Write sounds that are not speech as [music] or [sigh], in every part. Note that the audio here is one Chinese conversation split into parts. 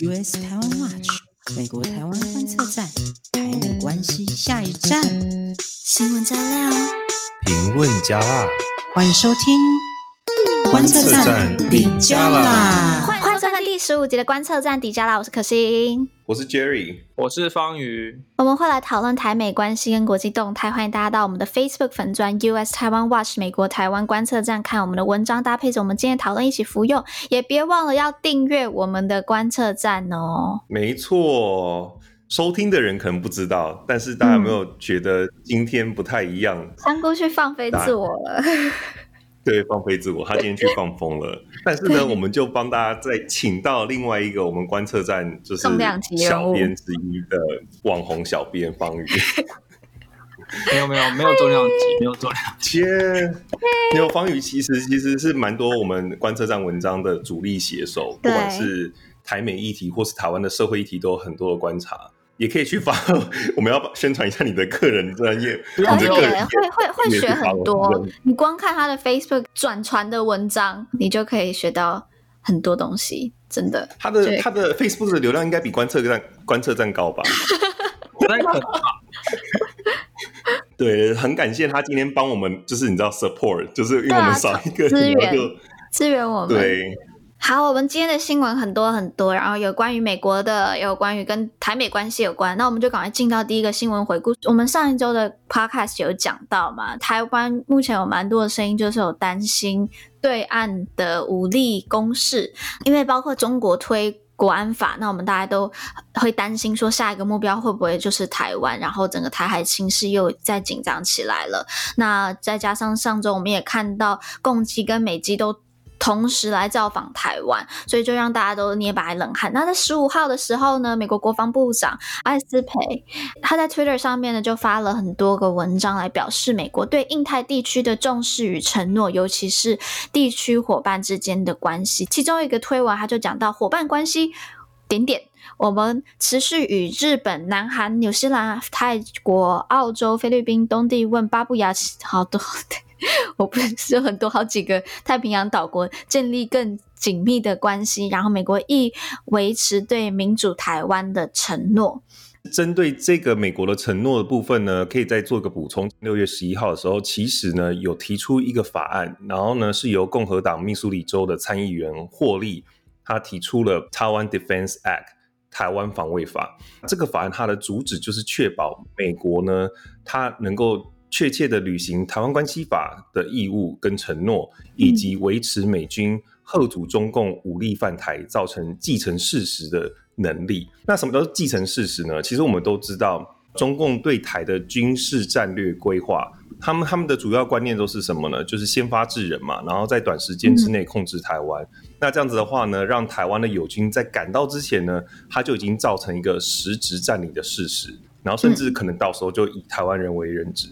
US 台湾 Watch 美国台湾观测站，台美关系下一站。新闻加料，评论加辣，欢迎收听观测站底加辣。十五集的观测站底加啦，我是可心。我是 Jerry，我是方宇。我们会来讨论台美关系跟国际动态，欢迎大家到我们的 Facebook 粉专 US 台湾 Watch 美国台湾观测站看我们的文章，搭配着我们今天讨论一起服用，也别忘了要订阅我们的观测站哦。没错，收听的人可能不知道，但是大家有没有觉得今天不太一样？香菇去放飞自我了。对，放飞自我，他今天去放风了。但是呢，我们就帮大家再请到另外一个我们观测站就是小编之一的网红小编方宇。[laughs] 没有没有没有重量级，没有重量级。没有方宇，其实其实是蛮多我们观测站文章的主力写手，不管是台美议题或是台湾的社会议题，都有很多的观察。也可以去发，[laughs] 我们要宣传一下你的个人专业，可以会会会学很多。你光看他的 Facebook 转传的文章，你就可以学到很多东西，真的。他的他的 Facebook 的流量应该比观测站观测站高吧？[laughs] [laughs] 对，很感谢他今天帮我们，就是你知道 support，就是因为我们少一个资源，资源我们对。好，我们今天的新闻很多很多，然后有关于美国的，有关于跟台美关系有关。那我们就赶快进到第一个新闻回顾。我们上一周的 podcast 有讲到嘛，台湾目前有蛮多的声音，就是有担心对岸的武力攻势，因为包括中国推国安法，那我们大家都会担心说下一个目标会不会就是台湾，然后整个台海情势又再紧张起来了。那再加上上周我们也看到共机跟美机都。同时来造访台湾，所以就让大家都捏把冷汗。那在十五号的时候呢，美国国防部长艾斯培他在 Twitter 上面呢就发了很多个文章来表示美国对印太地区的重视与承诺，尤其是地区伙伴之间的关系。其中一个推文他就讲到伙伴关系点点，我们持续与日本、南韩、纽西兰、泰国、澳洲、菲律宾、东帝汶、巴布亚好多。我不是有很多好几个太平洋岛国建立更紧密的关系，然后美国亦维持对民主台湾的承诺。针对这个美国的承诺的部分呢，可以再做个补充。六月十一号的时候，其实呢有提出一个法案，然后呢是由共和党密苏里州的参议员霍利，他提出了台湾 Defense Act 台湾防卫法。这个法案它的主旨就是确保美国呢，它能够。确切的履行《台湾关系法》的义务跟承诺，以及维持美军吓阻中共武力犯台造成继承事实的能力。那什么叫做既成事实呢？其实我们都知道，中共对台的军事战略规划，他们他们的主要观念都是什么呢？就是先发制人嘛，然后在短时间之内控制台湾。嗯、那这样子的话呢，让台湾的友军在赶到之前呢，他就已经造成一个实质占领的事实，然后甚至可能到时候就以台湾人为人质。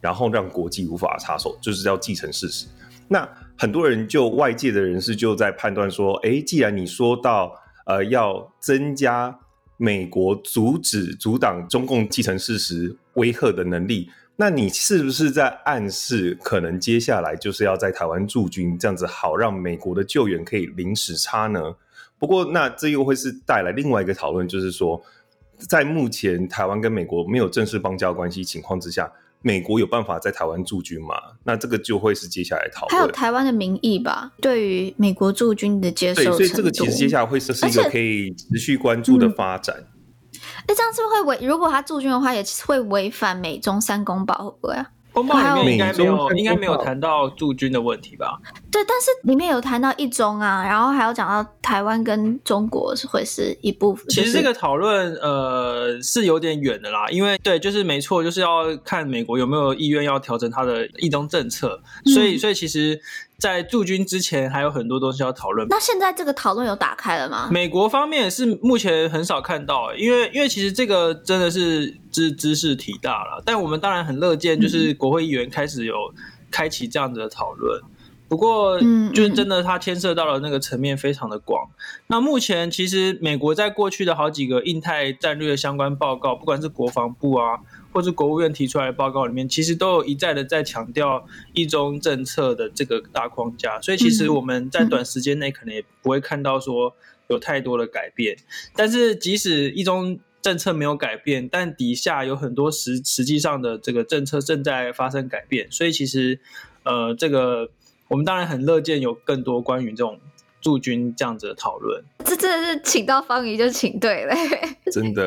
然后让国际无法插手，就是要既成事实。那很多人就外界的人士就在判断说，哎，既然你说到呃要增加美国阻止阻挡中共继承事实威吓的能力，那你是不是在暗示可能接下来就是要在台湾驻军，这样子好让美国的救援可以零时差呢？不过那这又会是带来另外一个讨论，就是说，在目前台湾跟美国没有正式邦交关系情况之下。美国有办法在台湾驻军吗？那这个就会是接下来讨论。还有台湾的民意吧，对于美国驻军的接受程度。对，所以这个其实接下来会是一个可以持续关注的发展。哎、嗯，这样是不是会违？如果他驻军的话，也会违反美中三公保，会不会啊？公报里面应该没有，应该没有谈到驻军的问题吧？对，但是里面有谈到一中啊，然后还有讲到台湾跟中国是会是一部分。其实这个讨论呃是有点远的啦，因为对，就是没错，就是要看美国有没有意愿要调整它的一中政策，所以所以其实。在驻军之前，还有很多东西要讨论。那现在这个讨论有打开了吗？美国方面是目前很少看到，因为因为其实这个真的是知知识体大了。但我们当然很乐见，就是国会议员开始有开启这样子的讨论。嗯、不过，就是真的，它牵涉到了那个层面非常的广。嗯、那目前其实美国在过去的好几个印太战略相关报告，不管是国防部啊。或是国务院提出来的报告里面，其实都有一再的在强调一中政策的这个大框架，所以其实我们在短时间内可能也不会看到说有太多的改变。但是即使一中政策没有改变，但底下有很多实实际上的这个政策正在发生改变。所以其实呃，这个我们当然很乐见有更多关于这种。驻军这样子的讨论，这真的是请到方怡就请对了，[laughs] 真的。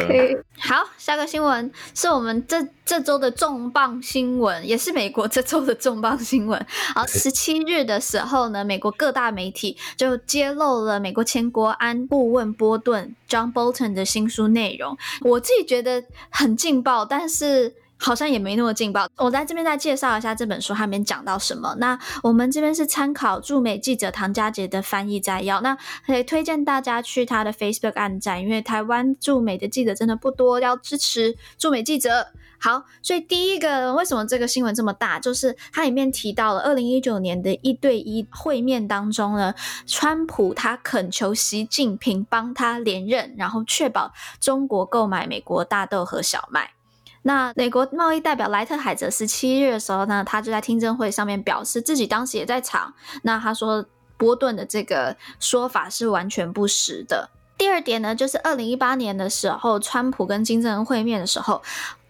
好，下个新闻是我们这这周的重磅新闻，也是美国这周的重磅新闻。好，十七日的时候呢，美国各大媒体就揭露了美国前国安顾问波顿 John Bolton 的新书内容。我自己觉得很劲爆，但是。好像也没那么劲爆。我在这边再介绍一下这本书，它里面讲到什么。那我们这边是参考驻美记者唐家杰的翻译摘要。那可以推荐大家去他的 Facebook 按赞，因为台湾驻美的记者真的不多，要支持驻美记者。好，所以第一个为什么这个新闻这么大，就是它里面提到了二零一九年的一对一会面当中呢，川普他恳求习近平帮他连任，然后确保中国购买美国大豆和小麦。那美国贸易代表莱特海泽十七日的时候呢，他就在听证会上面表示，自己当时也在场。那他说波顿的这个说法是完全不实的。第二点呢，就是二零一八年的时候，川普跟金正恩会面的时候，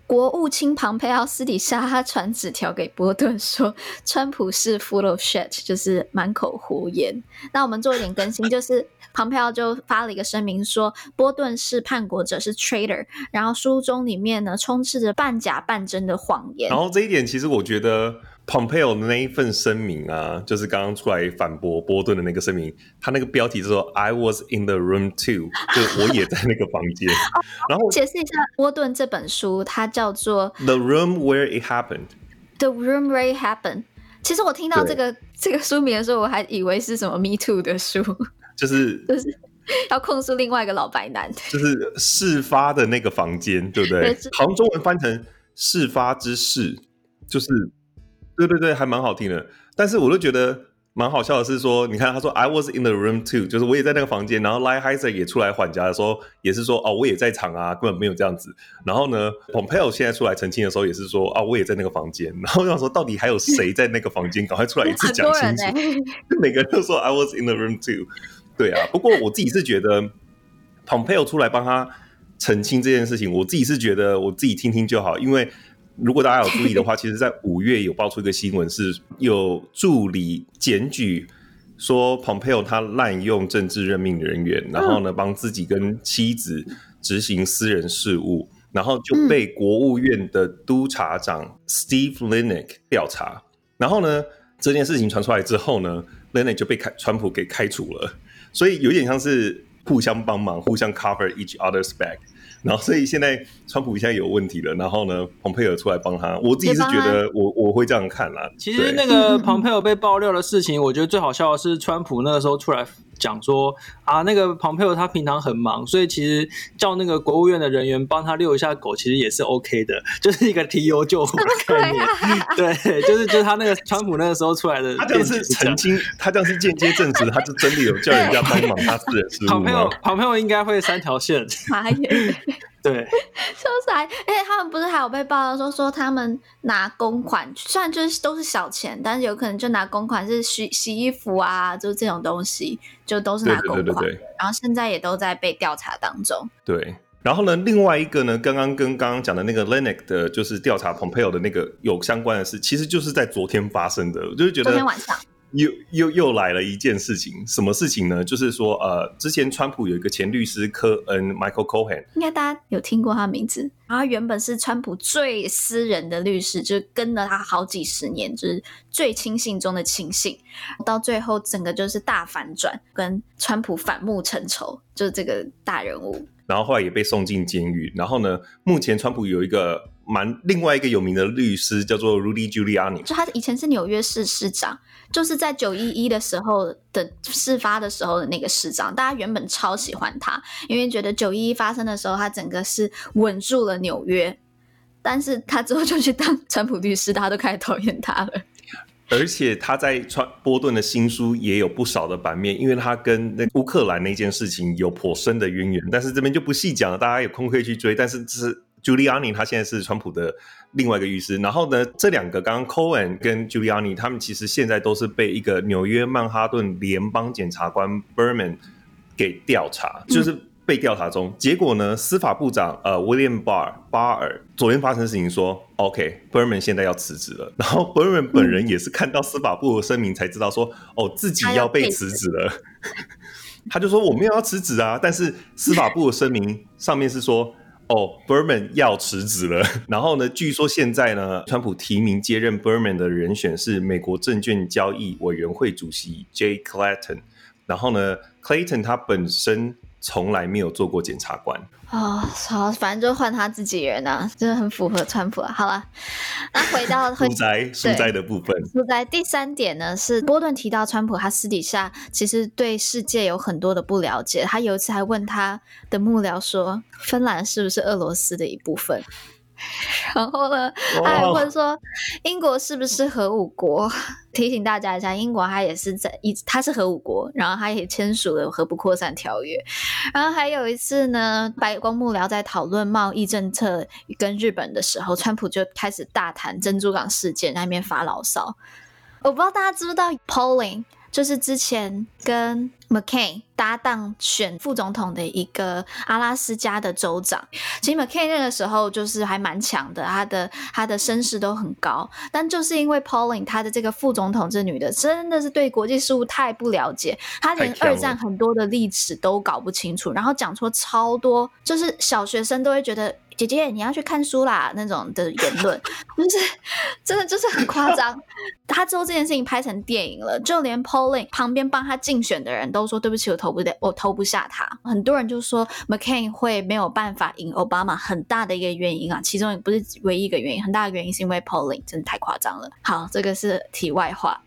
国务卿庞佩奥私底下他传纸条给波顿说，川普是 full of shit，就是满口胡言。那我们做一点更新，就是。庞佩奥就发了一个声明说，波顿是叛国者，是 traitor。然后书中里面呢，充斥着半假半真的谎言。然后这一点，其实我觉得庞佩奥的那一份声明啊，就是刚刚出来反驳波顿的那个声明，他那个标题是说 “I was in the room too”，[laughs] 就我也在那个房间。[laughs] 然后解释一下，波顿这本书它叫做 “The Room Where It Happened”。The Room Where It Happened。其实我听到这个这个书名的时候，我还以为是什么 “Me Too” 的书。就是就是 [laughs] 要控诉另外一个老白男，[laughs] 就是事发的那个房间，对不对？好像中文翻成“事发之事”，就是对对对，还蛮好听的。但是我就觉得蛮好笑的是说，你看他说 “I was in the room too”，就是我也在那个房间。然后 Lighthizer 也出来缓颊的时候，也是说哦，我也在场啊，根本没有这样子。然后呢，Pompeo 现在出来澄清的时候，也是说啊、哦，我也在那个房间。然后我想说，到底还有谁在那个房间？赶快出来一次 [laughs] 讲清楚。欸、每个人都说 “I was in the room too”。对啊，不过我自己是觉得，Pompeo 出来帮他澄清这件事情，我自己是觉得我自己听听就好。因为如果大家有注意的话，其实，在五月有爆出一个新闻，是有助理检举说 Pompeo 他滥用政治任命人员，然后呢帮自己跟妻子执行私人事务，然后就被国务院的督察长 Steve Linick 调查。然后呢这件事情传出来之后呢，Linick 就被开川普给开除了。所以有点像是互相帮忙，互相 cover each other's back。然后，所以现在川普现在有问题了，然后呢，蓬佩尔出来帮他。我自己是觉得我，我我会这样看啦。其实那个蓬佩尔被爆料的事情，我觉得最好笑的是川普那个时候出来。讲说啊，那个庞佩奥他平常很忙，所以其实叫那个国务院的人员帮他遛一下狗，其实也是 OK 的，就是一个提油救火的概念。[laughs] 对，就是就是他那个川普那个时候出来的，他这样是曾经，他这样是间接证实，他是真的有叫人家帮忙 [laughs] 他是人事务。庞佩奥，庞佩奥应该会三条线。[laughs] 对，就是还，而且，他们不是还有被报道说说他们拿公款，虽然就是都是小钱，但是有可能就拿公款是洗洗衣服啊，就是这种东西，就都是拿公款。对对对对对，然后现在也都在被调查当中。对，然后呢，另外一个呢，刚刚跟刚刚讲的那个 Linick 的，就是调查 Pompeo 的那个有相关的事，其实就是在昨天发生的，我就是觉得昨天晚上。又又又来了一件事情，什么事情呢？就是说，呃，之前川普有一个前律师科恩 Michael Cohen，应该大家有听过他名字。然后他原本是川普最私人的律师，就是跟了他好几十年，就是最亲信中的亲信。到最后，整个就是大反转，跟川普反目成仇，就是这个大人物。然后后来也被送进监狱。然后呢，目前川普有一个蛮另外一个有名的律师叫做 Rudy Giuliani，就他以前是纽约市市长。就是在九一一的时候的事发的时候的那个市长，大家原本超喜欢他，因为觉得九一一发生的时候，他整个是稳住了纽约。但是他之后就去当川普律师，大家都开始讨厌他了。而且他在川波顿的新书也有不少的版面，因为他跟那乌克兰那件事情有颇深的渊源。但是这边就不细讲了，大家有空可以去追。但是这是。Giuliani 他现在是川普的另外一个律师，然后呢，这两个刚刚 Cohen 跟 Giuliani 他们其实现在都是被一个纽约曼哈顿联邦检察官 Berman 给调查，就是被调查中。嗯、结果呢，司法部长呃 William Barr 巴尔昨天发生事情说，OK，Berman 现在要辞职了。[laughs] 然后 Berman 本人也是看到司法部的声明才知道说，哦，自己要被辞职了。他 [laughs] 就说我没有要辞职啊，但是司法部的声明上面是说。哦，Berman 要辞职了。[laughs] 然后呢，据说现在呢，川普提名接任 Berman 的人选是美国证券交易委员会主席 Jay Clayton。然后呢，Clayton 他本身。从来没有做过检察官哦，好，反正就换他自己人啊，真的很符合川普啊。好了，那回到 [laughs] 书斋书斋的部分，书斋第三点呢是波顿提到川普他私底下其实对世界有很多的不了解，他有一次还问他的幕僚说，芬兰是不是俄罗斯的一部分？[laughs] 然后呢，他还问说英国是不是核武国？[laughs] 提醒大家一下，英国它也是在一，它是核武国，然后它也签署了核不扩散条约。然后还有一次呢，白宫幕僚在讨论贸易政策跟日本的时候，川普就开始大谈珍珠港事件，在那边发牢骚。我不知道大家知不知道，Pauling。就是之前跟 McCain 搭档选副总统的一个阿拉斯加的州长，其实 McCain 那个时候就是还蛮强的，他的他的身世都很高，但就是因为 Pauline 他的这个副总统这女的真的是对国际事务太不了解，她连二战很多的历史都搞不清楚，然后讲出超多，就是小学生都会觉得。姐姐，你要去看书啦，那种的言论，[laughs] 就是真的就是很夸张。他之后这件事情拍成电影了，就连 Polling 旁边帮他竞选的人都说：“对不起，我投不对，我投不下他。”很多人就说 McCain 会没有办法赢 Obama，很大的一个原因啊，其中也不是唯一一个原因，很大的原因是因为 Polling 真的太夸张了。好，这个是题外话，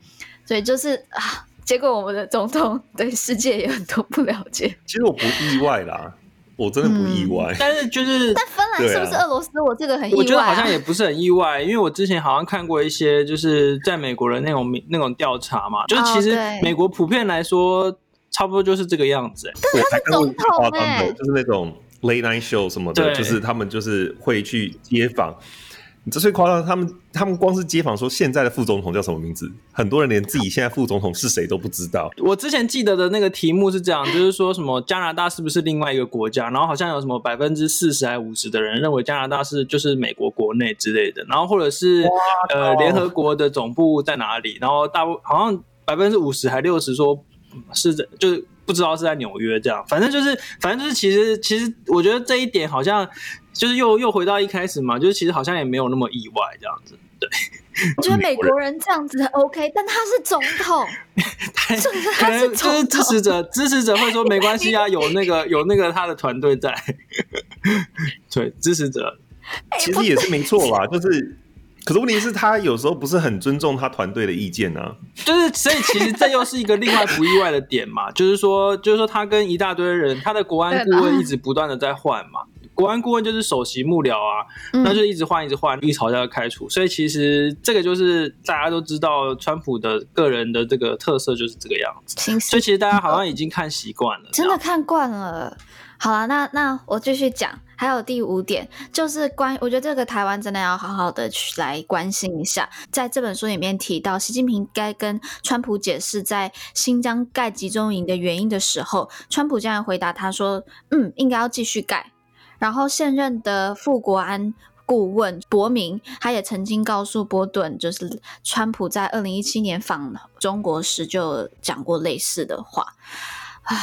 所以就是啊，结果我们的总统对世界也很多不了解。其实我不意外啦。我真的不意外，嗯、[laughs] 但是就是，[laughs] 但芬兰是不是俄罗斯？啊、我这个很意外、啊。我觉得好像也不是很意外，因为我之前好像看过一些，就是在美国的那种那种调查嘛，就是其实美国普遍来说，差不多就是这个样子、欸。但是他是总统哎、欸，就是那种 late night show 什么的，就是他们就是会去街访。这最夸张，他们他们光是街访说现在的副总统叫什么名字，很多人连自己现在副总统是谁都不知道。我之前记得的那个题目是这样，就是说什么加拿大是不是另外一个国家？然后好像有什么百分之四十还五十的人认为加拿大是就是美国国内之类的，然后或者是呃联合国的总部在哪里？然后大部好像百分之五十还六十说是在就是不知道是在纽约这样，反正就是反正就是其实其实我觉得这一点好像。就是又又回到一开始嘛，就是其实好像也没有那么意外这样子，对。我觉得美国人这样子 [laughs] OK，但他是总统，[laughs] 是不是他是总统？就是支持者，支持者会说没关系啊，[laughs] 有那个有那个他的团队在。对，支持者其实也是没错吧，就是，可是问题是，他有时候不是很尊重他团队的意见呢、啊。就是，所以其实这又是一个另外不意外的点嘛，就是说，就是说他跟一大堆人，他的国安顾问一直不断的在换嘛。国安顾问就是首席幕僚啊，嗯、那就一直换，一直换，一吵架就开除。所以其实这个就是大家都知道，川普的个人的这个特色就是这个样子。所以其实大家好像已经看习惯了，真的看惯了。好了，那那我继续讲。还有第五点，就是关，我觉得这个台湾真的要好好的去来关心一下。在这本书里面提到，习近平该跟川普解释在新疆盖集中营的原因的时候，川普这样回答他说：“嗯，应该要继续盖。”然后现任的副国安顾问伯明，他也曾经告诉波顿，就是川普在二零一七年访中国时就讲过类似的话啊，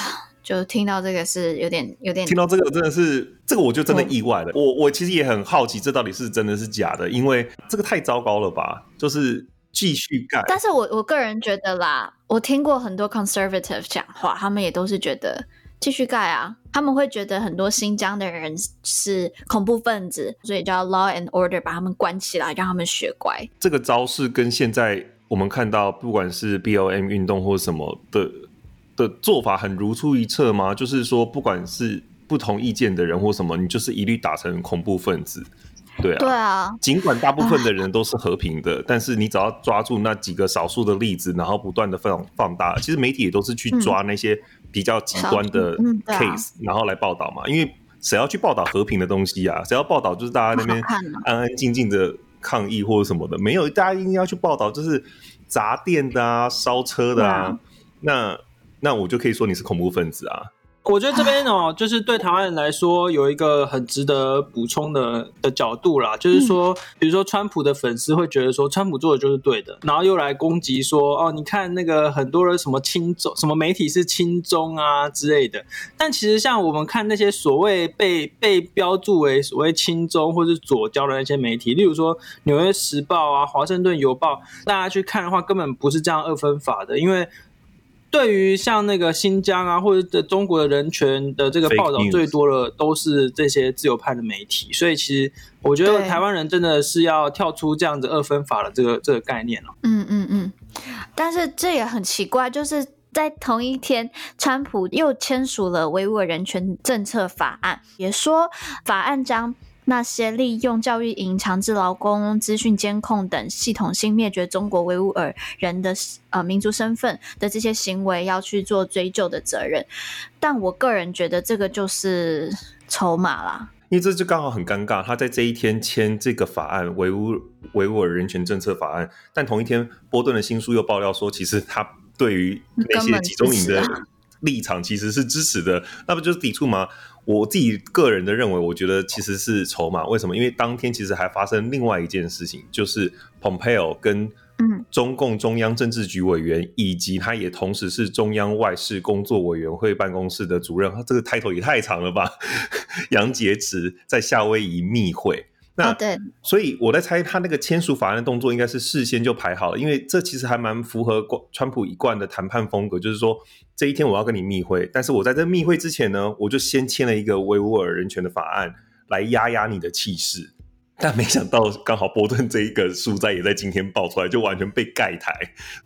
就听到这个是有点有点，听到这个真的是这个我就真的意外了。我我，我其实也很好奇，这到底是真的是假的，因为这个太糟糕了吧？就是继续干。但是我我个人觉得啦，我听过很多 conservative 讲话，他们也都是觉得。继续盖啊！他们会觉得很多新疆的人是恐怖分子，所以叫 law and order，把他们关起来，让他们学乖。这个招式跟现在我们看到，不管是 B O M 运动或什么的的做法，很如出一辙吗？就是说，不管是不同意见的人或什么，你就是一律打成恐怖分子。对啊，对啊。尽管大部分的人都是和平的，[laughs] 但是你只要抓住那几个少数的例子，然后不断的放放大，其实媒体也都是去抓那些。比较极端的 case，然后来报道嘛，因为谁要去报道和平的东西啊？谁要报道就是大家那边安安静静的抗议或者什么的，没有，大家一定要去报道就是砸店的啊、烧车的啊，那那我就可以说你是恐怖分子啊。我觉得这边哦，就是对台湾人来说有一个很值得补充的的角度啦，就是说，比如说川普的粉丝会觉得说川普做的就是对的，然后又来攻击说哦，你看那个很多人什么亲中，什么媒体是亲中啊之类的。但其实像我们看那些所谓被被标注为所谓亲中或是左交的那些媒体，例如说《纽约时报》啊，《华盛顿邮报》，大家去看的话，根本不是这样二分法的，因为。对于像那个新疆啊，或者中国的人权的这个报道最多的都是这些自由派的媒体，所以其实我觉得台湾人真的是要跳出这样子二分法的这个这个概念了。嗯嗯嗯，但是这也很奇怪，就是在同一天，川普又签署了维吾尔人权政策法案，也说法案将。那些利用教育营、强制劳工、资讯监控等系统性灭绝中国维吾尔人的呃民族身份的这些行为，要去做追究的责任。但我个人觉得这个就是筹码啦，因为这就刚好很尴尬。他在这一天签这个法案——维吾维吾尔人权政策法案，但同一天波顿的新书又爆料说，其实他对于那些集中营的立场其实是支持的，那不就是抵触吗？我自己个人的认为，我觉得其实是筹码。为什么？因为当天其实还发生另外一件事情，就是 Pompeo 跟中共中央政治局委员，嗯、以及他也同时是中央外事工作委员会办公室的主任，他这个 title 也太长了吧？[laughs] 杨洁篪在夏威夷密会。那、哦、对，所以我在猜，他那个签署法案的动作应该是事先就排好了，因为这其实还蛮符合川普一贯的谈判风格，就是说这一天我要跟你密会，但是我在这密会之前呢，我就先签了一个维吾尔人权的法案来压压你的气势，但没想到刚好波顿这一个书斋也在今天爆出来，就完全被盖台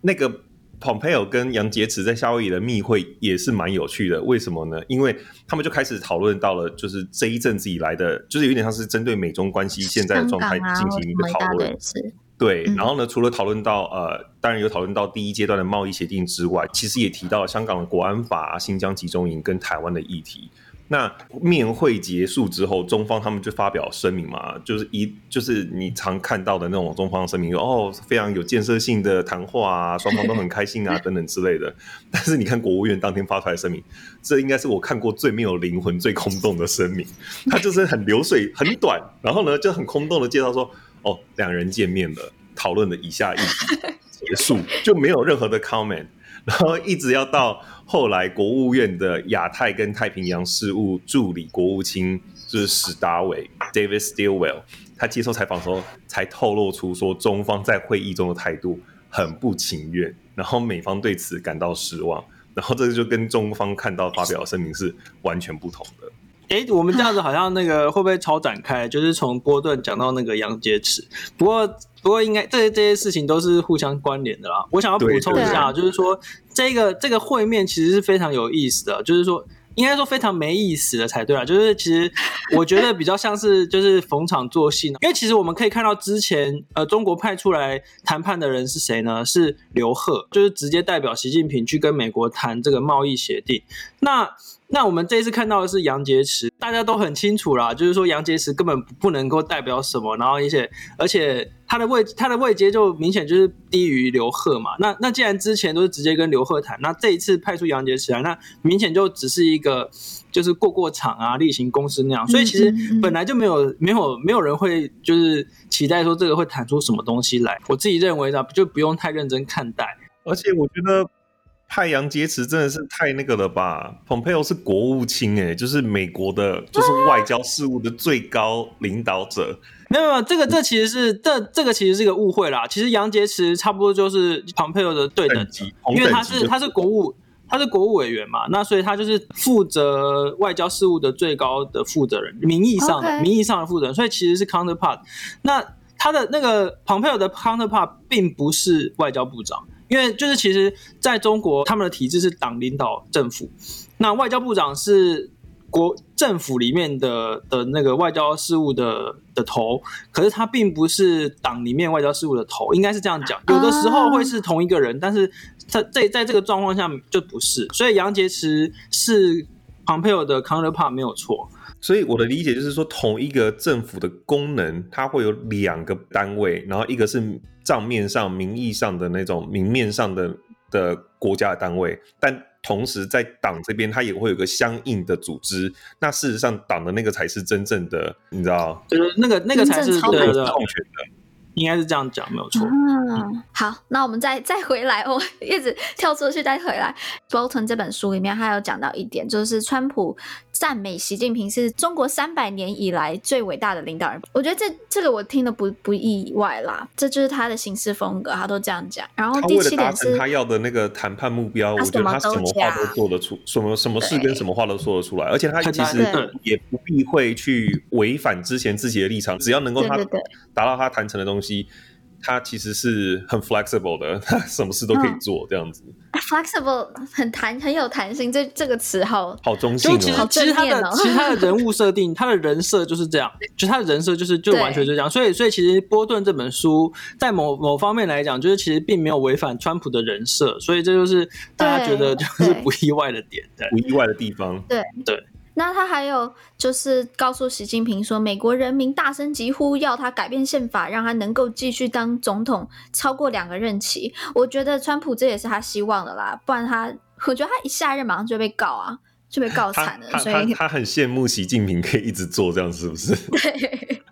那个。Pompeo 跟杨洁篪在夏威夷的密会也是蛮有趣的，为什么呢？因为他们就开始讨论到了，就是这一阵子以来的，就是有点像是针对美中关系现在的状态进行一个讨论。啊、对，然后呢，除了讨论到呃，当然有讨论到第一阶段的贸易协定之外，其实也提到了香港的国安法、新疆集中营跟台湾的议题。那面会结束之后，中方他们就发表声明嘛，就是一就是你常看到的那种中方声明，哦，非常有建设性的谈话啊，[laughs] 双方都很开心啊，等等之类的。但是你看国务院当天发出来的声明，这应该是我看过最没有灵魂、最空洞的声明。他就是很流水、[laughs] 很短，然后呢就很空洞的介绍说，哦，两人见面了，讨论了以下议题，结束，就没有任何的 comment。然后一直要到后来，国务院的亚太跟太平洋事务助理国务卿就是史达伟 （David Stilwell），他接受采访的时候才透露出说，中方在会议中的态度很不情愿，然后美方对此感到失望，然后这就跟中方看到发表声明是完全不同的。哎，我们这样子好像那个 [laughs] 会不会超展开？就是从波顿讲到那个杨洁篪，不过。不过，应该这些这些事情都是互相关联的啦。我想要补充一下，就是说这个这个会面其实是非常有意思的，就是说应该说非常没意思的才对啊。就是其实我觉得比较像是就是逢场作戏，因为其实我们可以看到之前呃中国派出来谈判的人是谁呢？是刘鹤，就是直接代表习近平去跟美国谈这个贸易协定。那那我们这一次看到的是杨洁篪，大家都很清楚啦，就是说杨洁篪根本不能够代表什么，然后而且而且他的位他的位阶就明显就是低于刘贺嘛。那那既然之前都是直接跟刘贺谈，那这一次派出杨洁篪来，那明显就只是一个就是过过场啊，例行公事那样。所以其实本来就没有没有没有人会就是期待说这个会谈出什么东西来。我自己认为呢，就不用太认真看待。而且我觉得。派杨洁篪真的是太那个了吧？Pompeo 是国务卿哎，就是美国的，就是外交事务的最高领导者。没有没有，这个这其实是这这个其实是一个误会啦。其实杨洁篪差不多就是 Pompeo 的对等级，因为他是他是国务他是国务委员嘛，那所以他就是负责外交事务的最高的负责人，名义上的名义上的负责人，所以其实是 counterpart。那他的那个 Pompeo 的 counterpart 并不是外交部长。因为就是其实在中国，他们的体制是党领导政府，那外交部长是国政府里面的的那个外交事务的的头，可是他并不是党里面外交事务的头，应该是这样讲。有的时候会是同一个人，但是他在在这个状况下就不是。所以杨洁篪是 Pompeo 的 counterpart 没有错。所以我的理解就是说，同一个政府的功能，它会有两个单位，然后一个是账面上、名义上的那种明面上的的国家的单位，但同时在党这边，它也会有个相应的组织。那事实上，党的那个才是真正的，你知道，就是那个那个才是对的控权的。应该是这样讲，没有错。嗯，好，那我们再再回来，我一直跳出去再回来。Bolton 这本书里面，他有讲到一点，就是川普赞美习近平是中国三百年以来最伟大的领导人。我觉得这这个我听的不不意外啦，这就是他的行事风格，他都这样讲。然后第七点是他要的那个谈判目标，我觉得他什么话都做得出，什么什么事跟什么话都说得出来，而且他其实也不避讳去违反之前自己的立场，只要能够他达到他谈成的东西。他其实是很 flexible 的，[laughs] 他什么事都可以做，这样子。嗯、flexible 很弹，很有弹性，这这个词好好中性哦。其实，其实他的 [laughs] 其实他的人物设定，他的人设就是这样，就他的人设就是就完全就这样。所以，所以其实波顿这本书在某某方面来讲，就是其实并没有违反川普的人设，所以这就是大家觉得就是不意外的点，对，不意外的地方。对对。那他还有就是告诉习近平说，美国人民大声疾呼要他改变宪法，让他能够继续当总统超过两个任期。我觉得川普这也是他希望的啦，不然他我觉得他一下任马上就被告啊，就被告惨了。所以他，他很羡慕习近平可以一直做这样，是不是？[laughs] 对。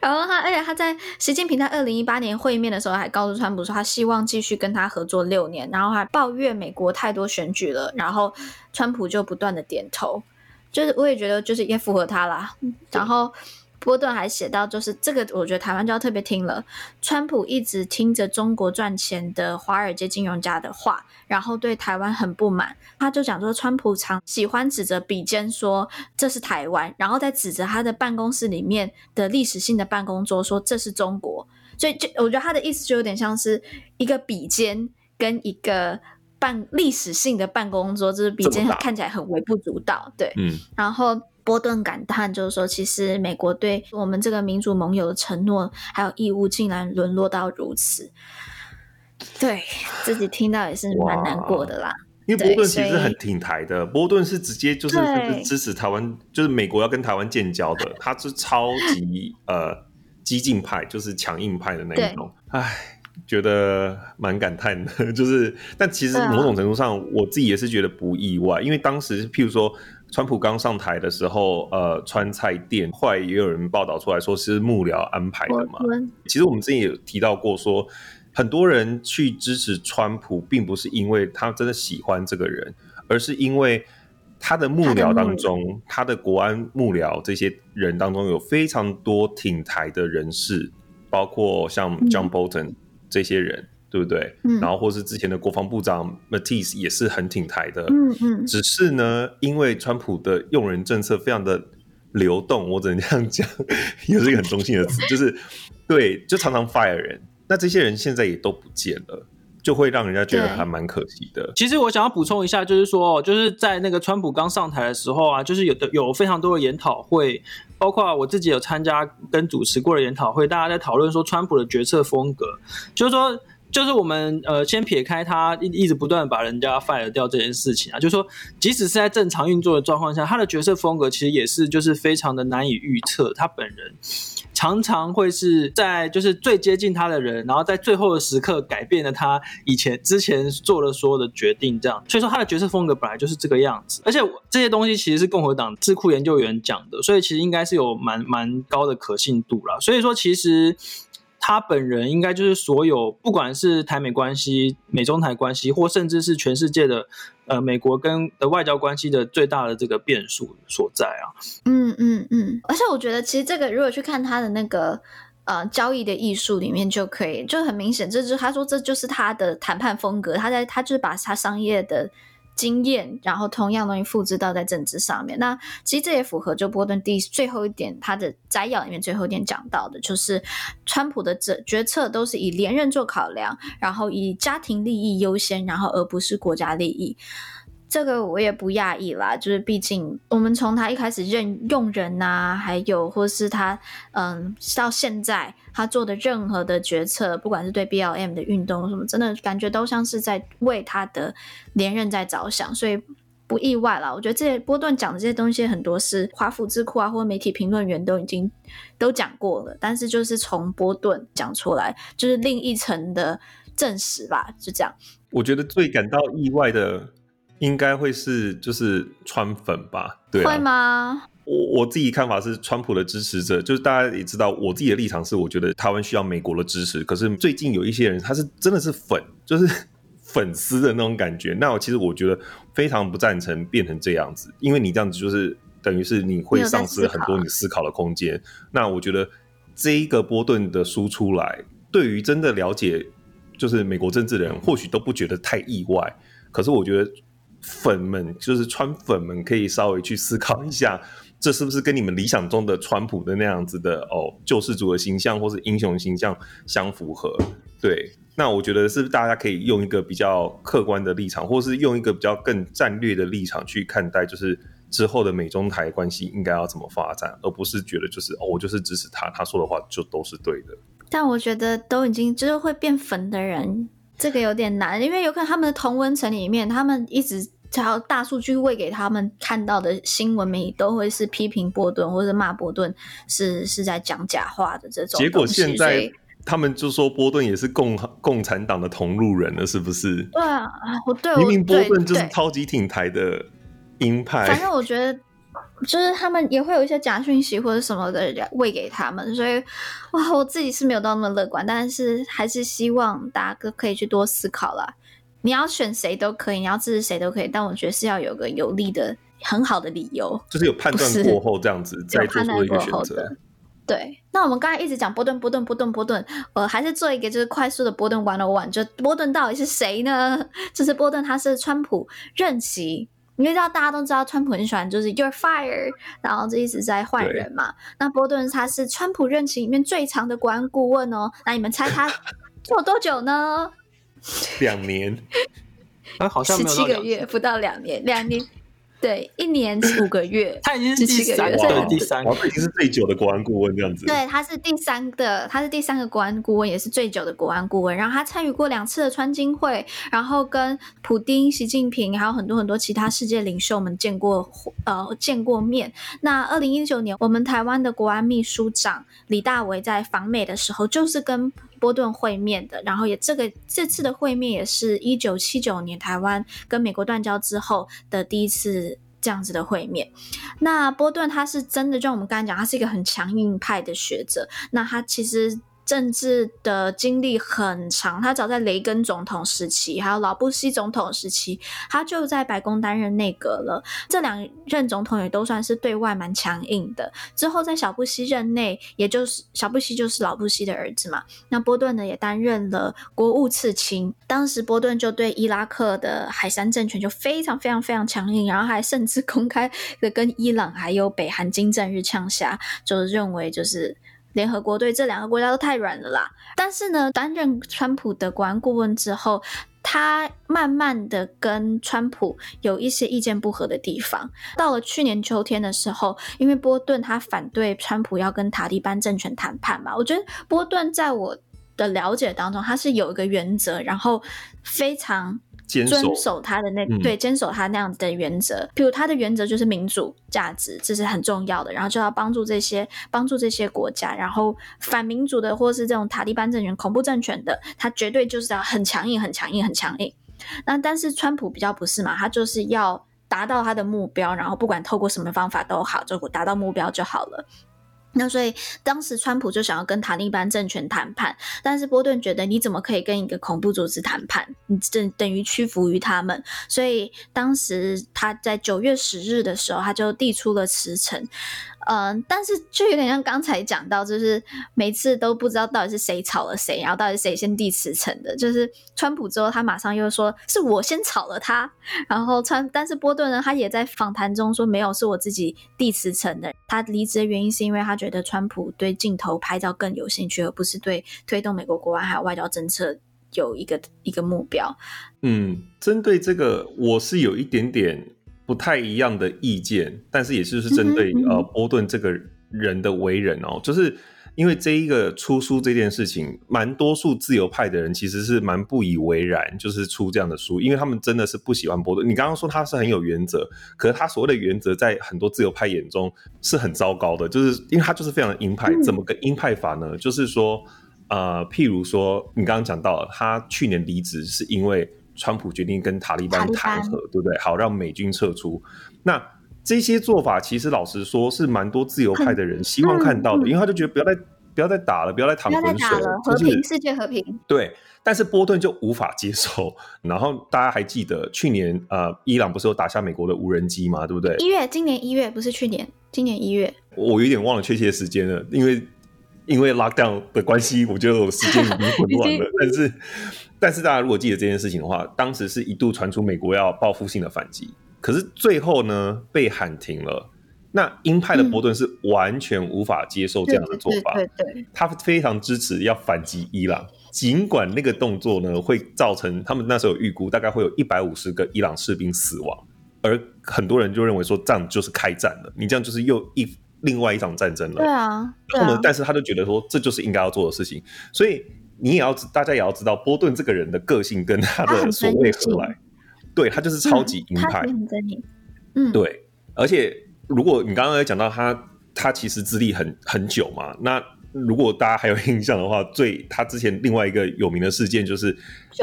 然后他，而且他在习近平在二零一八年会面的时候，还告诉川普说，他希望继续跟他合作六年，然后还抱怨美国太多选举了，然后川普就不断的点头。就是我也觉得就是也符合他啦，然后波顿还写到，就是这个我觉得台湾就要特别听了。川普一直听着中国赚钱的华尔街金融家的话，然后对台湾很不满。他就讲说，川普常喜欢指着笔尖说这是台湾，然后再指着他的办公室里面的历史性的办公桌说这是中国。所以就我觉得他的意思就有点像是一个笔尖跟一个。办历史性的办公桌，就是比今天看起来很微不足道，对。嗯。然后波顿感叹，就是说，其实美国对我们这个民主盟友的承诺还有义务，竟然沦落到如此。对，自己听到也是蛮难过的啦。因为波顿其实很挺台的，波顿是直接就是支持台湾，就是美国要跟台湾建交的，他是超级呃激进派，就是强硬派的那一种。唉。觉得蛮感叹的，[laughs] 就是，但其实某种程度上，我自己也是觉得不意外，因为当时譬如说，川普刚上台的时候，呃，川菜店后来也有人报道出来说是幕僚安排的嘛。其实我们之前也有提到过说，说很多人去支持川普，并不是因为他真的喜欢这个人，而是因为他的幕僚当中，他的国安幕僚这些人当中有非常多挺台的人士，包括像 John Bolton、嗯。这些人对不对？嗯，然后或是之前的国防部长 Mattis 也是很挺台的。嗯嗯。只是呢，因为川普的用人政策非常的流动，我只能这样讲，也是一个很中性的词，[laughs] 就是对，就常常 fire 人。那这些人现在也都不见了，就会让人家觉得还蛮可惜的。其实我想要补充一下，就是说，就是在那个川普刚上台的时候啊，就是有的有非常多的研讨会。包括我自己有参加跟主持过的研讨会，大家在讨论说川普的决策风格，就是说，就是我们呃先撇开他一一直不断把人家 fire 掉这件事情啊，就是说，即使是在正常运作的状况下，他的角色风格其实也是就是非常的难以预测，他本人。常常会是在就是最接近他的人，然后在最后的时刻改变了他以前之前做的所有的决定，这样。所以说他的角色风格本来就是这个样子，而且这些东西其实是共和党智库研究员讲的，所以其实应该是有蛮蛮高的可信度啦。所以说其实。他本人应该就是所有，不管是台美关系、美中台关系，或甚至是全世界的，呃，美国跟的外交关系的最大的这个变数所在啊。嗯嗯嗯，而且我觉得，其实这个如果去看他的那个呃交易的艺术里面，就可以就很明显，这就他说这就是他的谈判风格。他在他就是把他商业的。经验，然后同样东西复制到在政治上面。那其实这也符合就波顿第最后一点，他的摘要里面最后一点讲到的，就是川普的这决策都是以连任做考量，然后以家庭利益优先，然后而不是国家利益。这个我也不讶异啦，就是毕竟我们从他一开始任用人呐、啊，还有或是他嗯到现在他做的任何的决策，不管是对 BLM 的运动什么，真的感觉都像是在为他的连任在着想，所以不意外啦。我觉得这些波顿讲的这些东西很多是华府智库啊，或者媒体评论员都已经都讲过了，但是就是从波顿讲出来，就是另一层的证实吧，就这样。我觉得最感到意外的。应该会是就是川粉吧？对、啊，会吗？我我自己看法是，川普的支持者，就是大家也知道，我自己的立场是，我觉得台湾需要美国的支持。可是最近有一些人，他是真的是粉，就是粉丝的那种感觉。那我其实我觉得非常不赞成变成这样子，因为你这样子就是等于是你会丧失很多你思考的空间。那我觉得这一个波顿的输出来，对于真的了解就是美国政治的人，或许都不觉得太意外。可是我觉得粉们，就是川粉们，可以稍微去思考一下。这是不是跟你们理想中的川普的那样子的哦救世主的形象或是英雄形象相符合？对，那我觉得是不是大家可以用一个比较客观的立场，或是用一个比较更战略的立场去看待，就是之后的美中台关系应该要怎么发展，而不是觉得就是哦我就是支持他，他说的话就都是对的。但我觉得都已经就是会变粉的人，这个有点难，因为有可能他们的同温层里面，他们一直。只要大数据喂给他们看到的新闻媒体都会是批评波顿，或者骂波顿是是在讲假话的这种。结果现在他们就说波顿也是共共产党的同路人了，是不是？对啊，我对明明波顿就是超级挺台的鹰派。反正我觉得就是他们也会有一些假讯息或者什么的喂给他们，所以哇，我自己是没有到那么乐观，但是还是希望大家可以去多思考啦。你要选谁都可以，你要支持谁都可以，但我觉得是要有个有利的、很好的理由，就是有判断过后这样子再做出一个选择。对，那我们刚才一直讲波顿、波顿、波顿、波顿，呃，还是做一个就是快速的波顿 one on one，就波顿到底是谁呢？[laughs] 就是波顿他是川普任期，因为知道大家都知道川普很喜欢就是 you're fired，然后就一直在换人嘛。那波顿他是川普任期里面最长的国安顾问哦，那你们猜他 [laughs] 做多久呢？两年，[laughs] 哎，好像十七个月，不到两年，两年，对，一年五个月，[laughs] 他已经是第三个，第三个，他已经是最久的国安顾问这样子。对，他是第三个，他是第三个国安顾问，也是最久的国安顾问。然后他参与过两次的川金会，然后跟普丁、习近平还有很多很多其他世界领袖们见过，呃，见过面。那二零一九年，我们台湾的国安秘书长李大为在访美的时候，就是跟。波顿会面的，然后也这个这次的会面也是一九七九年台湾跟美国断交之后的第一次这样子的会面。那波顿他是真的，就像我们刚才讲，他是一个很强硬派的学者。那他其实。政治的经历很长，他早在雷根总统时期，还有老布希总统时期，他就在白宫担任内阁了。这两任总统也都算是对外蛮强硬的。之后在小布希任内，也就是小布希就是老布希的儿子嘛，那波顿呢也担任了国务次卿。当时波顿就对伊拉克的海珊政权就非常非常非常强硬，然后还甚至公开的跟伊朗还有北韩金正日呛下，就认为就是。联合国对这两个国家都太软了啦。但是呢，担任川普的国安顾问之后，他慢慢的跟川普有一些意见不合的地方。到了去年秋天的时候，因为波顿他反对川普要跟塔利班政权谈判嘛，我觉得波顿在我的了解当中，他是有一个原则，然后非常。遵守他的那对，坚守他那样子的原则，比如他的原则就是民主价值，这是很重要的。然后就要帮助这些帮助这些国家，然后反民主的或是这种塔利班政权、恐怖政权的，他绝对就是要很强硬、很强硬、很强硬。那但是川普比较不是嘛，他就是要达到他的目标，然后不管透过什么方法都好，就达到目标就好了。那所以当时川普就想要跟塔利班政权谈判，但是波顿觉得你怎么可以跟一个恐怖组织谈判？你等等于屈服于他们。所以当时他在九月十日的时候，他就递出了辞呈。嗯、但是就有点像刚才讲到，就是每次都不知道到底是谁炒了谁，然后到底谁先递辞呈的。就是川普之后，他马上又说是我先炒了他，然后川，但是波顿呢，他也在访谈中说没有，是我自己递辞呈的。他离职的原因是因为他觉得川普对镜头拍照更有兴趣，而不是对推动美国国安还有外交政策有一个一个目标。嗯，针对这个，我是有一点点。不太一样的意见，但是也就是针对呃波顿这个人的为人哦，就是因为这一个出书这件事情，蛮多数自由派的人其实是蛮不以为然，就是出这样的书，因为他们真的是不喜欢波顿。你刚刚说他是很有原则，可是他所谓的原则在很多自由派眼中是很糟糕的，就是因为他就是非常的鹰派。怎么个鹰派法呢？就是说呃，譬如说你刚刚讲到他去年离职是因为。川普决定跟塔利班谈和，对不对？好，让美军撤出。那这些做法其实老实说是蛮多自由派的人希望看到的，嗯嗯、因为他就觉得不要再不要再打了，不要再淌浑水了，和平，世界和平。对，但是波顿就无法接受。[laughs] 然后大家还记得去年呃，伊朗不是有打下美国的无人机吗，对不对？一月，今年一月不是去年，今年一月。我有点忘了确切的时间了，因为因为 lockdown 的关系，我觉得我时间已经混乱了。[laughs] 但是但是大家如果记得这件事情的话，当时是一度传出美国要报复性的反击，可是最后呢被喊停了。那鹰派的波顿是完全无法接受这样的做法，对对对，他非常支持要反击伊朗，尽管那个动作呢会造成他们那时候有预估大概会有一百五十个伊朗士兵死亡，而很多人就认为说这样就是开战了，你这样就是又一另外一场战争了。对啊，然后呢，但是他就觉得说这就是应该要做的事情，所以你也要大家也要知道波顿这个人的个性跟他的所谓何来，对他就是超级鹰派，嗯，对，而且。如果你刚刚有讲到他，他其实资历很很久嘛。那如果大家还有印象的话，[laughs] 最他之前另外一个有名的事件就是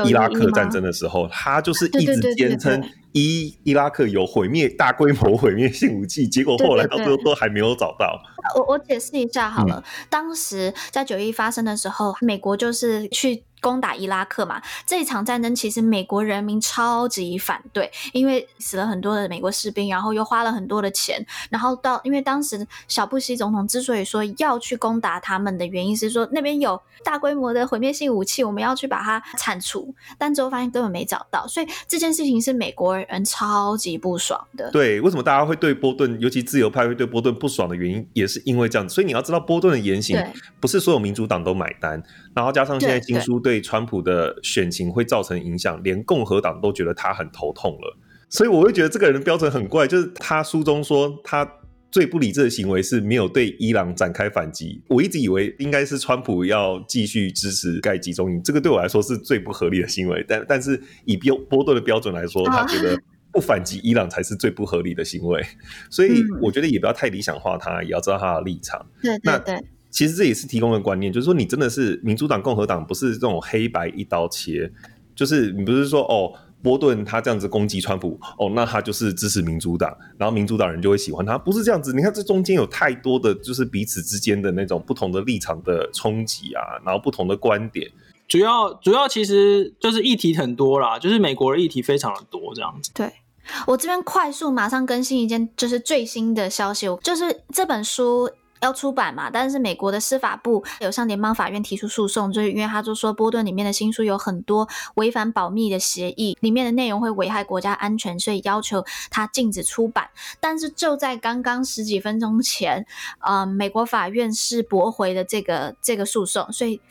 伊拉克战争的时候，他就是一直坚称伊伊拉克有毁灭大规模毁灭性武器，结果后来到最后都还没有找到。我我解释一下好了，嗯、当时在九一发生的时候，美国就是去。攻打伊拉克嘛，这一场战争其实美国人民超级反对，因为死了很多的美国士兵，然后又花了很多的钱，然后到因为当时小布希总统之所以说要去攻打他们的原因是说那边有大规模的毁灭性武器，我们要去把它铲除，但最后发现根本没找到，所以这件事情是美国人超级不爽的。对，为什么大家会对波顿，尤其自由派会对波顿不爽的原因，也是因为这样子。所以你要知道，波顿的言行不是所有民主党都买单，然后加上现在新书对。对川普的选情会造成影响，连共和党都觉得他很头痛了，所以我会觉得这个人的标准很怪。就是他书中说他最不理智的行为是没有对伊朗展开反击。我一直以为应该是川普要继续支持盖集中营，这个对我来说是最不合理的行为。但但是以标波顿的标准来说，他觉得不反击伊朗才是最不合理的行为。所以我觉得也不要太理想化他，也要知道他的立场。对对对。其实这也是提供的观念，就是说你真的是民主党、共和党，不是这种黑白一刀切，就是你不是说哦，波顿他这样子攻击川普，哦，那他就是支持民主党，然后民主党人就会喜欢他，不是这样子。你看这中间有太多的就是彼此之间的那种不同的立场的冲击啊，然后不同的观点。主要主要其实就是议题很多啦，就是美国的议题非常的多这样子。对，我这边快速马上更新一件就是最新的消息，就是这本书。要出版嘛？但是美国的司法部有向联邦法院提出诉讼，就是因为他就说波顿里面的新书有很多违反保密的协议，里面的内容会危害国家安全，所以要求他禁止出版。但是就在刚刚十几分钟前，呃，美国法院是驳回了这个这个诉讼，所以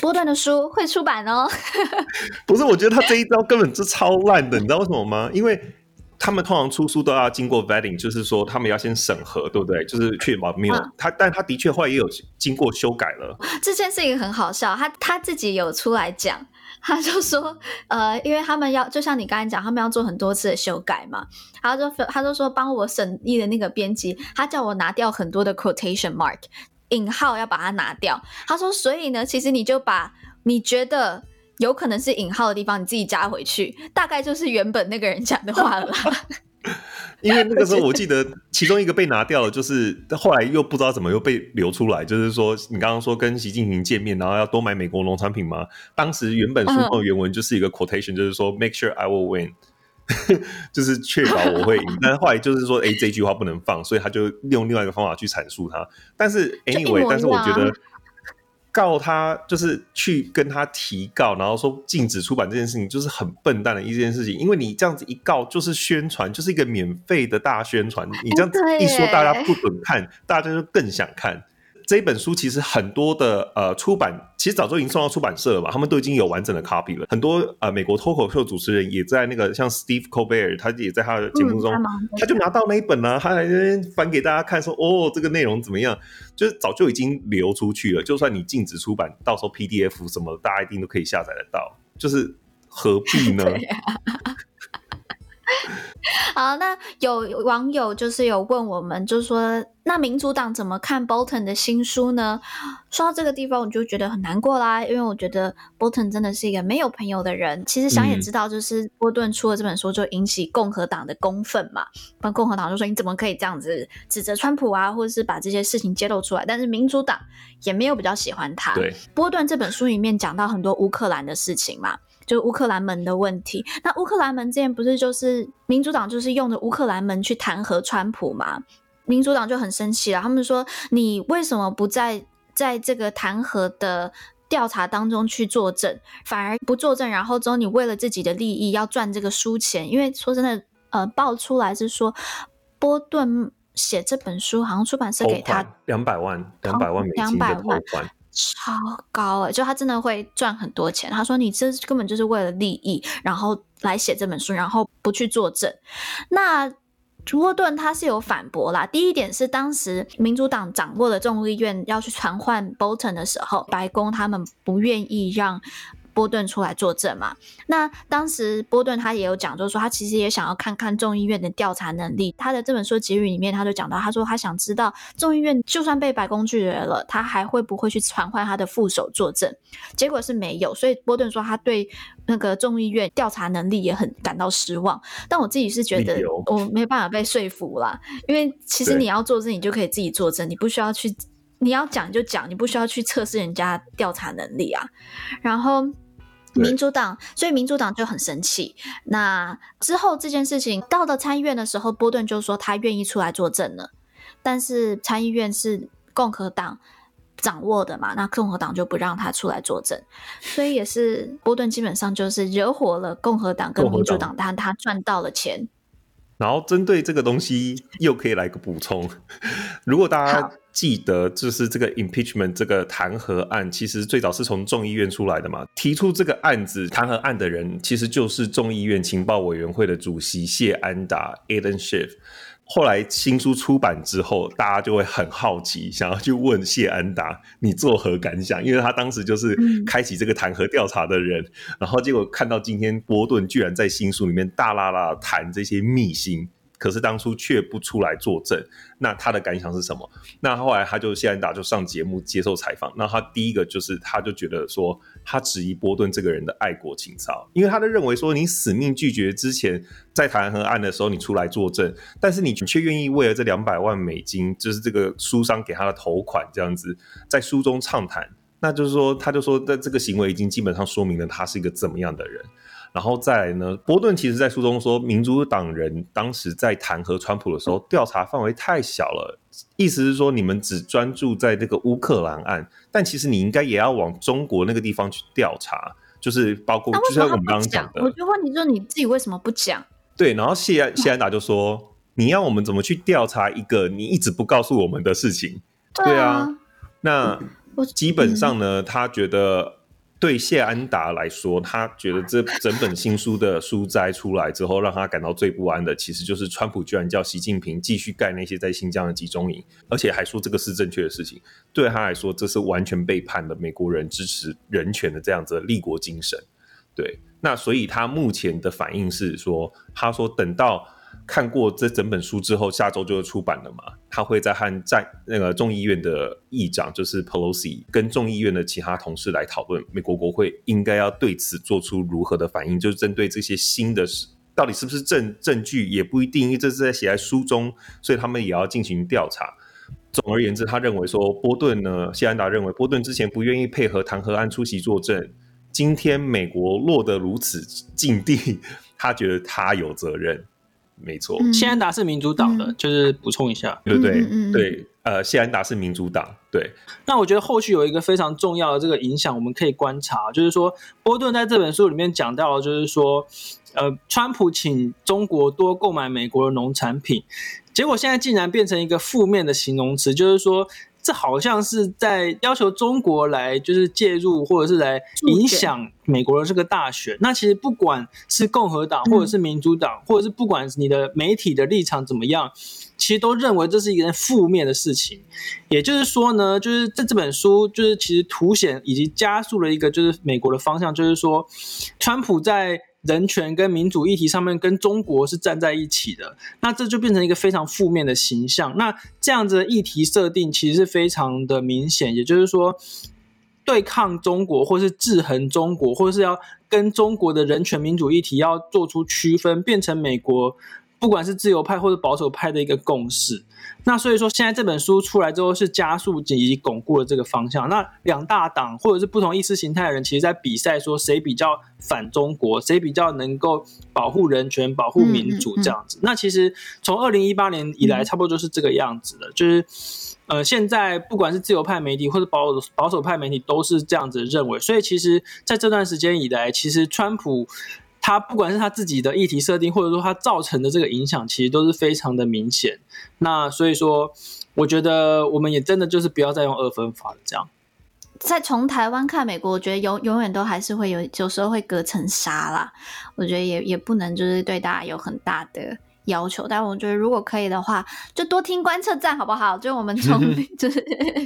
波顿的书会出版哦。[laughs] 不是，我觉得他这一招根本就超烂的，你知道为什么吗？因为。他们通常出书都要经过 vetting，就是说他们要先审核，对不对？就是确保没有、嗯、他，但他的确后来也有经过修改了。这件事情很好笑，他他自己有出来讲，他就说，[laughs] 呃，因为他们要就像你刚才讲，他们要做很多次的修改嘛，他就他就说帮我审议的那个编辑，他叫我拿掉很多的 quotation mark 引号要把它拿掉。他说，所以呢，其实你就把你觉得。有可能是引号的地方，你自己加回去，大概就是原本那个人讲的话了啦。[laughs] 因为那个时候我记得其中一个被拿掉了，就是后来又不知道怎么又被流出来，就是说你刚刚说跟习近平见面，然后要多买美国农产品吗？当时原本书中的原文就是一个 quotation，就是说 make sure I will win，[laughs] 就是确保我会赢。[laughs] 但是后来就是说，哎，这句话不能放，所以他就用另外一个方法去阐述它。但是 anyway，但是我觉得。告他就是去跟他提告，然后说禁止出版这件事情，就是很笨蛋的一件事情。因为你这样子一告，就是宣传，就是一个免费的大宣传。你这样子一说，大家不准看，大家就更想看。这本书其实很多的呃出版，其实早就已经送到出版社了嘛，他们都已经有完整的 copy 了。很多呃美国脱口秀主持人也在那个像 Steve Colbert，他也在他的节目中，嗯、他就拿到那一本呢、啊，他还翻给大家看说，说哦这个内容怎么样，就是早就已经流出去了。就算你禁止出版，到时候 PDF 什么，大家一定都可以下载得到。就是何必呢？[laughs] [laughs] 好，那有网友就是有问我们，就是说，那民主党怎么看 Bolton 的新书呢？说到这个地方，我就觉得很难过啦，因为我觉得 Bolton 真的是一个没有朋友的人。其实想也知道，就是波顿出了这本书，就引起共和党的公愤嘛。那、嗯、共和党就说：“你怎么可以这样子指责川普啊，或者是把这些事情揭露出来？”但是民主党也没有比较喜欢他。对，波顿这本书里面讲到很多乌克兰的事情嘛。就乌克兰门的问题，那乌克兰门之前不是就是民主党就是用的乌克兰门去弹劾川普嘛？民主党就很生气了，他们说，你为什么不在在这个弹劾的调查当中去作证，反而不作证，然后之后你为了自己的利益要赚这个书钱？因为说真的，呃，爆出来是说波顿写这本书好像出版社给他两百万两百万美金的头款。超高哎、就他真的会赚很多钱。他说：“你这根本就是为了利益，然后来写这本书，然后不去作证。”那沃顿他是有反驳啦。第一点是，当时民主党掌握了众议院要去传唤 Bolton 的时候，白宫他们不愿意让。波顿出来作证嘛？那当时波顿他也有讲，就是说他其实也想要看看众议院的调查能力。他的这本书结语里面，他就讲到，他说他想知道众议院就算被白宫拒绝了，他还会不会去传唤他的副手作证？结果是没有，所以波顿说他对那个众议院调查能力也很感到失望。但我自己是觉得我没办法被说服啦，因为其实你要作证，你就可以自己作证，你不需要去，你要讲就讲，你不需要去测试人家调查能力啊。然后。民主党，所以民主党就很生气。那之后这件事情到了参议院的时候，波顿就说他愿意出来作证了。但是参议院是共和党掌握的嘛，那共和党就不让他出来作证。所以也是波顿基本上就是惹火了共和党跟民主党，但他赚到了钱。然后针对这个东西，又可以来个补充。[laughs] 如果大家记得，就是这个 impeachment 这个弹劾案，其实最早是从众议院出来的嘛。提出这个案子弹劾案的人，其实就是众议院情报委员会的主席谢安达 （Aden Schiff）。后来新书出版之后，大家就会很好奇，想要去问谢安达，你作何感想？因为他当时就是开启这个弹劾调查的人，嗯、然后结果看到今天波顿居然在新书里面大剌剌谈这些秘辛。可是当初却不出来作证，那他的感想是什么？那后来他就谢安达就上节目接受采访，那他第一个就是他就觉得说，他质疑波顿这个人的爱国情操，因为他就认为说，你死命拒绝之前在弹劾案的时候你出来作证，但是你却愿意为了这两百万美金，就是这个书商给他的头款这样子，在书中畅谈，那就是说，他就说，在这个行为已经基本上说明了他是一个怎么样的人。然后再来呢，波顿其实在书中说，民主党人当时在弹劾川普的时候，调查范围太小了，意思是说你们只专注在这个乌克兰案，但其实你应该也要往中国那个地方去调查，就是包括就像我们刚刚讲的，我就问你说你自己为什么不讲？对，然后谢安谢安达就说，你要我们怎么去调查一个你一直不告诉我们的事情？对啊，那基本上呢，他觉得。对谢安达来说，他觉得这 [laughs] 整本新书的书摘出来之后，让他感到最不安的，其实就是川普居然叫习近平继续盖那些在新疆的集中营，而且还说这个是正确的事情。对他来说，这是完全背叛了美国人支持人权的这样子的立国精神。对，那所以他目前的反应是说，他说等到。看过这整本书之后，下周就会出版了嘛？他会在和在那个众议院的议长，就是 Pelosi，跟众议院的其他同事来讨论，美国国会应该要对此做出如何的反应，就是针对这些新的到底是不是证证据，也不一定，因为这是在写在书中，所以他们也要进行调查。总而言之，他认为说波顿呢，谢安达认为波顿之前不愿意配合弹劾案出席作证，今天美国落得如此境地，[laughs] 他觉得他有责任。没错，谢安达是民主党的，嗯、就是补充一下，对不对？嗯、对，呃，谢安达是民主党，对。那我觉得后续有一个非常重要的这个影响，我们可以观察，就是说波顿在这本书里面讲到，就是说，呃，川普请中国多购买美国的农产品，结果现在竟然变成一个负面的形容词，就是说。这好像是在要求中国来就是介入，或者是来影响美国的这个大选。那其实不管是共和党，或者是民主党，或者是不管你的媒体的立场怎么样，其实都认为这是一件负面的事情。也就是说呢，就是这这本书就是其实凸显以及加速了一个就是美国的方向，就是说，川普在人权跟民主议题上面跟中国是站在一起的，那这就变成一个非常负面的形象。那这样子的议题设定其实是非常的明显，也就是说，对抗中国或是制衡中国，或是要跟中国的人权民主议题要做出区分，变成美国不管是自由派或者保守派的一个共识。那所以说，现在这本书出来之后，是加速以及巩固了这个方向。那两大党或者是不同意识形态的人，其实在比赛说谁比较反中国，谁比较能够保护人权、保护民主这样子。嗯嗯嗯、那其实从二零一八年以来，差不多就是这个样子的，嗯、就是呃，现在不管是自由派媒体或者保保守派媒体，都是这样子认为。所以其实在这段时间以来，其实川普。他不管是他自己的议题设定，或者说他造成的这个影响，其实都是非常的明显。那所以说，我觉得我们也真的就是不要再用二分法了。这样，在从台湾看美国，我觉得永永远都还是会有，有时候会隔层纱啦。我觉得也也不能就是对大家有很大的要求，但我觉得如果可以的话，就多听观测站好不好？就我们 [laughs] 从就是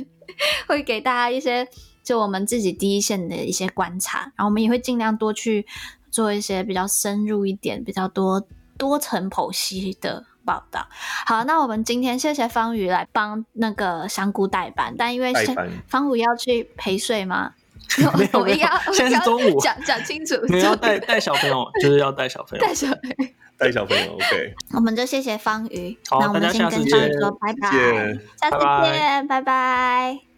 [laughs] 会给大家一些，就我们自己第一线的一些观察，然后我们也会尽量多去。做一些比较深入一点、比较多多层剖析的报道。好，那我们今天谢谢方宇来帮那个香菇代班，但因为方宇要去陪睡吗？[laughs] 没有，[laughs] 没有，现在是中午，讲讲清楚。[laughs] 没有带带小朋友，就是要带小朋友，带小朋友，带小朋友。OK，我们就谢谢方宇。好，那我们先跟方宇说拜拜，下次见，拜拜。